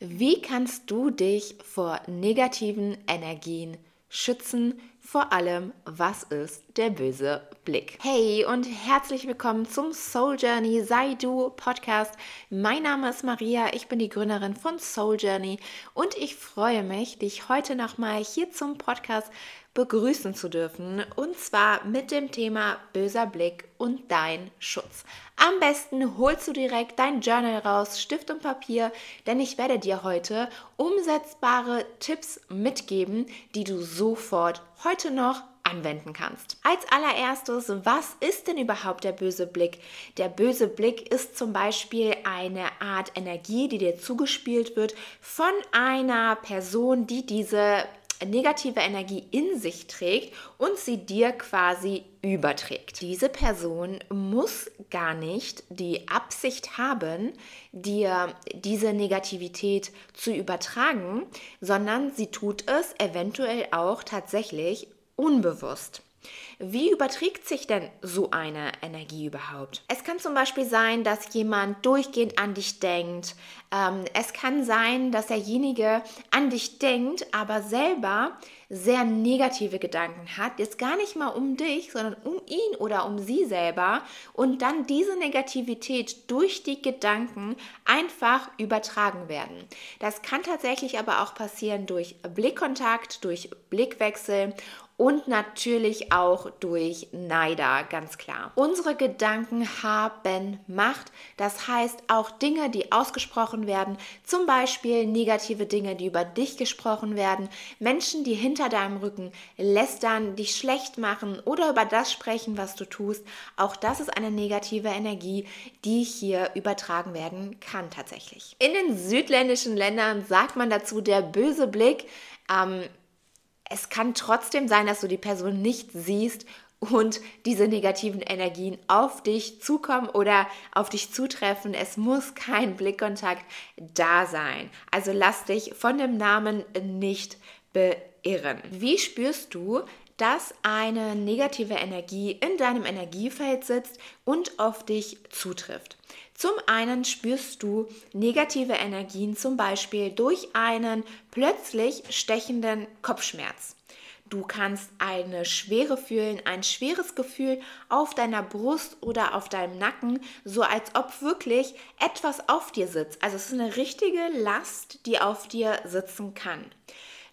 Wie kannst du dich vor negativen Energien schützen? Vor allem, was ist der böse Blick? Hey und herzlich willkommen zum Soul Journey Sei Du Podcast. Mein Name ist Maria, ich bin die Gründerin von Soul Journey und ich freue mich, dich heute nochmal hier zum Podcast begrüßen zu dürfen und zwar mit dem Thema böser Blick und dein Schutz. Am besten holst du direkt dein Journal raus, Stift und Papier, denn ich werde dir heute umsetzbare Tipps mitgeben, die du sofort heute noch anwenden kannst. Als allererstes, was ist denn überhaupt der böse Blick? Der böse Blick ist zum Beispiel eine Art Energie, die dir zugespielt wird von einer Person, die diese negative Energie in sich trägt und sie dir quasi überträgt. Diese Person muss gar nicht die Absicht haben, dir diese Negativität zu übertragen, sondern sie tut es eventuell auch tatsächlich unbewusst. Wie überträgt sich denn so eine Energie überhaupt? Es kann zum Beispiel sein, dass jemand durchgehend an dich denkt. Ähm, es kann sein, dass derjenige an dich denkt, aber selber sehr negative Gedanken hat, jetzt gar nicht mal um dich, sondern um ihn oder um sie selber und dann diese Negativität durch die Gedanken einfach übertragen werden. Das kann tatsächlich aber auch passieren durch Blickkontakt, durch Blickwechsel und natürlich auch durch Neider, ganz klar. Unsere Gedanken haben Macht, das heißt auch Dinge, die ausgesprochen werden, zum Beispiel negative Dinge, die über dich gesprochen werden, Menschen, die hinter deinem Rücken lästern, dich schlecht machen oder über das sprechen, was du tust, auch das ist eine negative Energie, die hier übertragen werden kann tatsächlich. In den südländischen Ländern sagt man dazu der böse Blick. Ähm, es kann trotzdem sein, dass du die Person nicht siehst und diese negativen Energien auf dich zukommen oder auf dich zutreffen. Es muss kein Blickkontakt da sein. Also lass dich von dem Namen nicht beirren. Wie spürst du, dass eine negative Energie in deinem Energiefeld sitzt und auf dich zutrifft? Zum einen spürst du negative Energien zum Beispiel durch einen plötzlich stechenden Kopfschmerz. Du kannst eine Schwere fühlen, ein schweres Gefühl auf deiner Brust oder auf deinem Nacken, so als ob wirklich etwas auf dir sitzt. Also es ist eine richtige Last, die auf dir sitzen kann.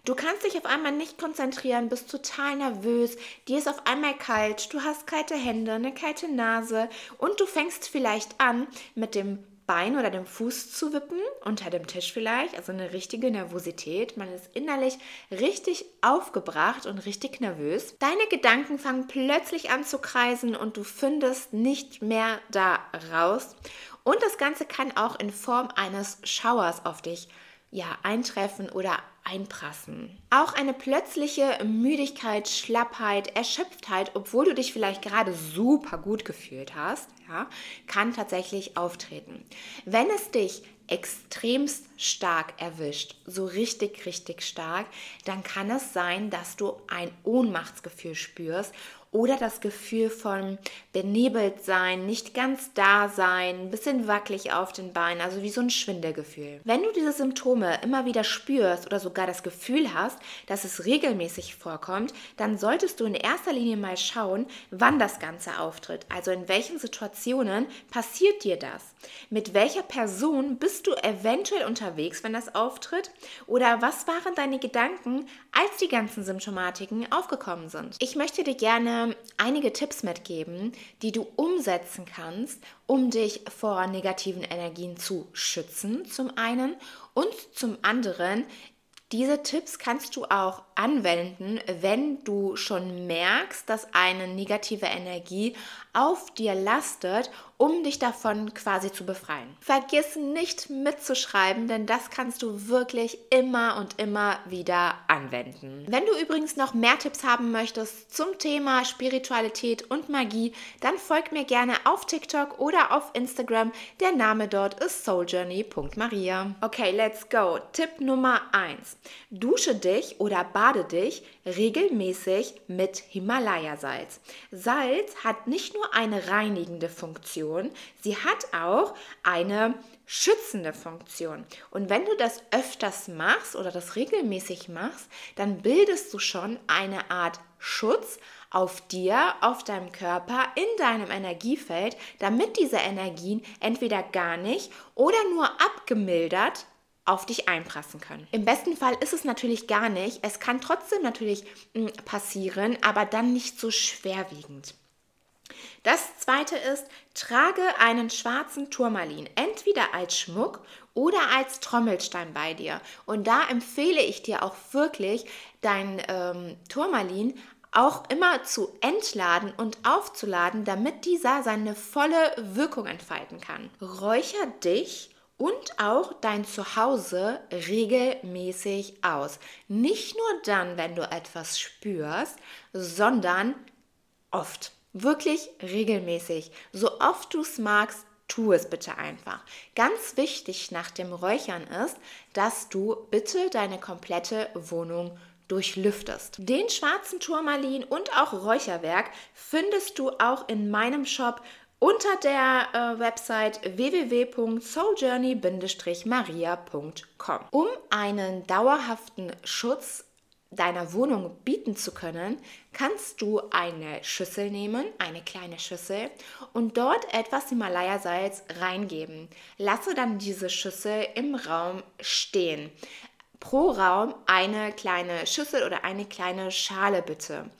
Du kannst dich auf einmal nicht konzentrieren, bist total nervös, dir ist auf einmal kalt, du hast kalte Hände, eine kalte Nase und du fängst vielleicht an mit dem Bein oder dem Fuß zu wippen, unter dem Tisch vielleicht, also eine richtige Nervosität. Man ist innerlich richtig aufgebracht und richtig nervös. Deine Gedanken fangen plötzlich an zu kreisen und du findest nicht mehr da raus. Und das Ganze kann auch in Form eines Schauers auf dich ja, eintreffen oder einprassen. Auch eine plötzliche Müdigkeit, Schlappheit, Erschöpftheit, obwohl du dich vielleicht gerade super gut gefühlt hast, ja, kann tatsächlich auftreten. Wenn es dich extremst stark erwischt, so richtig, richtig stark, dann kann es sein, dass du ein Ohnmachtsgefühl spürst oder das Gefühl von benebelt sein, nicht ganz da sein, ein bisschen wackelig auf den Beinen, also wie so ein Schwindelgefühl. Wenn du diese Symptome immer wieder spürst oder sogar das Gefühl hast, dass es regelmäßig vorkommt, dann solltest du in erster Linie mal schauen, wann das Ganze auftritt. Also in welchen Situationen passiert dir das? Mit welcher Person bist du eventuell unterwegs, wenn das auftritt? Oder was waren deine Gedanken, als die ganzen Symptomatiken aufgekommen sind? Ich möchte dir gerne einige Tipps mitgeben, die du umsetzen kannst, um dich vor negativen Energien zu schützen, zum einen und zum anderen. Diese Tipps kannst du auch anwenden, wenn du schon merkst, dass eine negative Energie auf dir lastet, um dich davon quasi zu befreien. Vergiss nicht mitzuschreiben, denn das kannst du wirklich immer und immer wieder anwenden. Wenn du übrigens noch mehr Tipps haben möchtest zum Thema Spiritualität und Magie, dann folg mir gerne auf TikTok oder auf Instagram. Der Name dort ist souljourney.maria. Okay, let's go. Tipp Nummer 1. Dusche dich oder bade dich regelmäßig mit Himalaya-Salz. Salz hat nicht nur eine reinigende Funktion, Funktion, sie hat auch eine schützende Funktion. Und wenn du das öfters machst oder das regelmäßig machst, dann bildest du schon eine Art Schutz auf dir, auf deinem Körper, in deinem Energiefeld, damit diese Energien entweder gar nicht oder nur abgemildert auf dich einprassen können. Im besten Fall ist es natürlich gar nicht. Es kann trotzdem natürlich hm, passieren, aber dann nicht so schwerwiegend. Das zweite ist, trage einen schwarzen Turmalin, entweder als Schmuck oder als Trommelstein bei dir. Und da empfehle ich dir auch wirklich, dein ähm, Turmalin auch immer zu entladen und aufzuladen, damit dieser seine volle Wirkung entfalten kann. Räucher dich und auch dein Zuhause regelmäßig aus. Nicht nur dann, wenn du etwas spürst, sondern oft. Wirklich regelmäßig. So oft du es magst, tu es bitte einfach. Ganz wichtig nach dem Räuchern ist, dass du bitte deine komplette Wohnung durchlüftest. Den schwarzen Turmalin und auch Räucherwerk findest du auch in meinem Shop unter der äh, Website www.souljourney-maria.com. Um einen dauerhaften Schutz deiner Wohnung bieten zu können, kannst du eine Schüssel nehmen, eine kleine Schüssel, und dort etwas Himalaya-Salz reingeben. Lasse dann diese Schüssel im Raum stehen. Pro Raum eine kleine Schüssel oder eine kleine Schale bitte.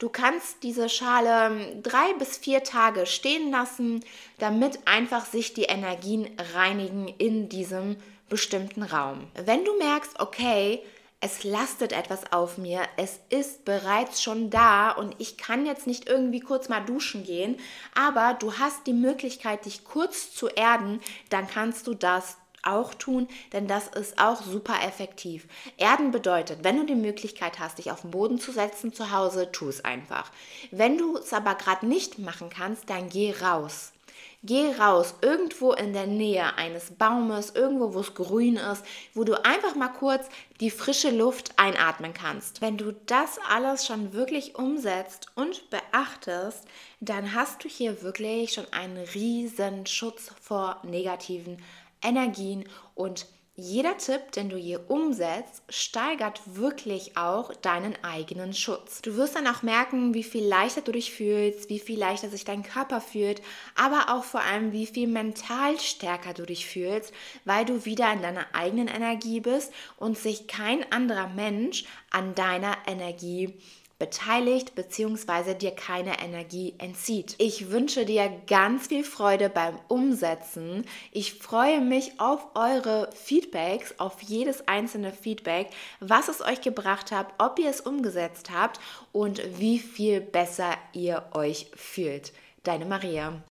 Du kannst diese Schale drei bis vier Tage stehen lassen, damit einfach sich die Energien reinigen in diesem bestimmten Raum. Wenn du merkst, okay, es lastet etwas auf mir, es ist bereits schon da und ich kann jetzt nicht irgendwie kurz mal duschen gehen, aber du hast die Möglichkeit, dich kurz zu erden, dann kannst du das auch tun, denn das ist auch super effektiv. Erden bedeutet, wenn du die Möglichkeit hast, dich auf den Boden zu setzen zu Hause, tu es einfach. Wenn du es aber gerade nicht machen kannst, dann geh raus. Geh raus, irgendwo in der Nähe eines Baumes, irgendwo, wo es grün ist, wo du einfach mal kurz die frische Luft einatmen kannst. Wenn du das alles schon wirklich umsetzt und beachtest, dann hast du hier wirklich schon einen riesen Schutz vor negativen Energien und jeder Tipp, den du hier umsetzt, steigert wirklich auch deinen eigenen Schutz. Du wirst dann auch merken, wie viel leichter du dich fühlst, wie viel leichter sich dein Körper fühlt, aber auch vor allem, wie viel mental stärker du dich fühlst, weil du wieder in deiner eigenen Energie bist und sich kein anderer Mensch an deiner Energie beteiligt bzw. dir keine Energie entzieht. Ich wünsche dir ganz viel Freude beim Umsetzen. Ich freue mich auf eure Feedbacks, auf jedes einzelne Feedback, was es euch gebracht hat, ob ihr es umgesetzt habt und wie viel besser ihr euch fühlt. Deine Maria.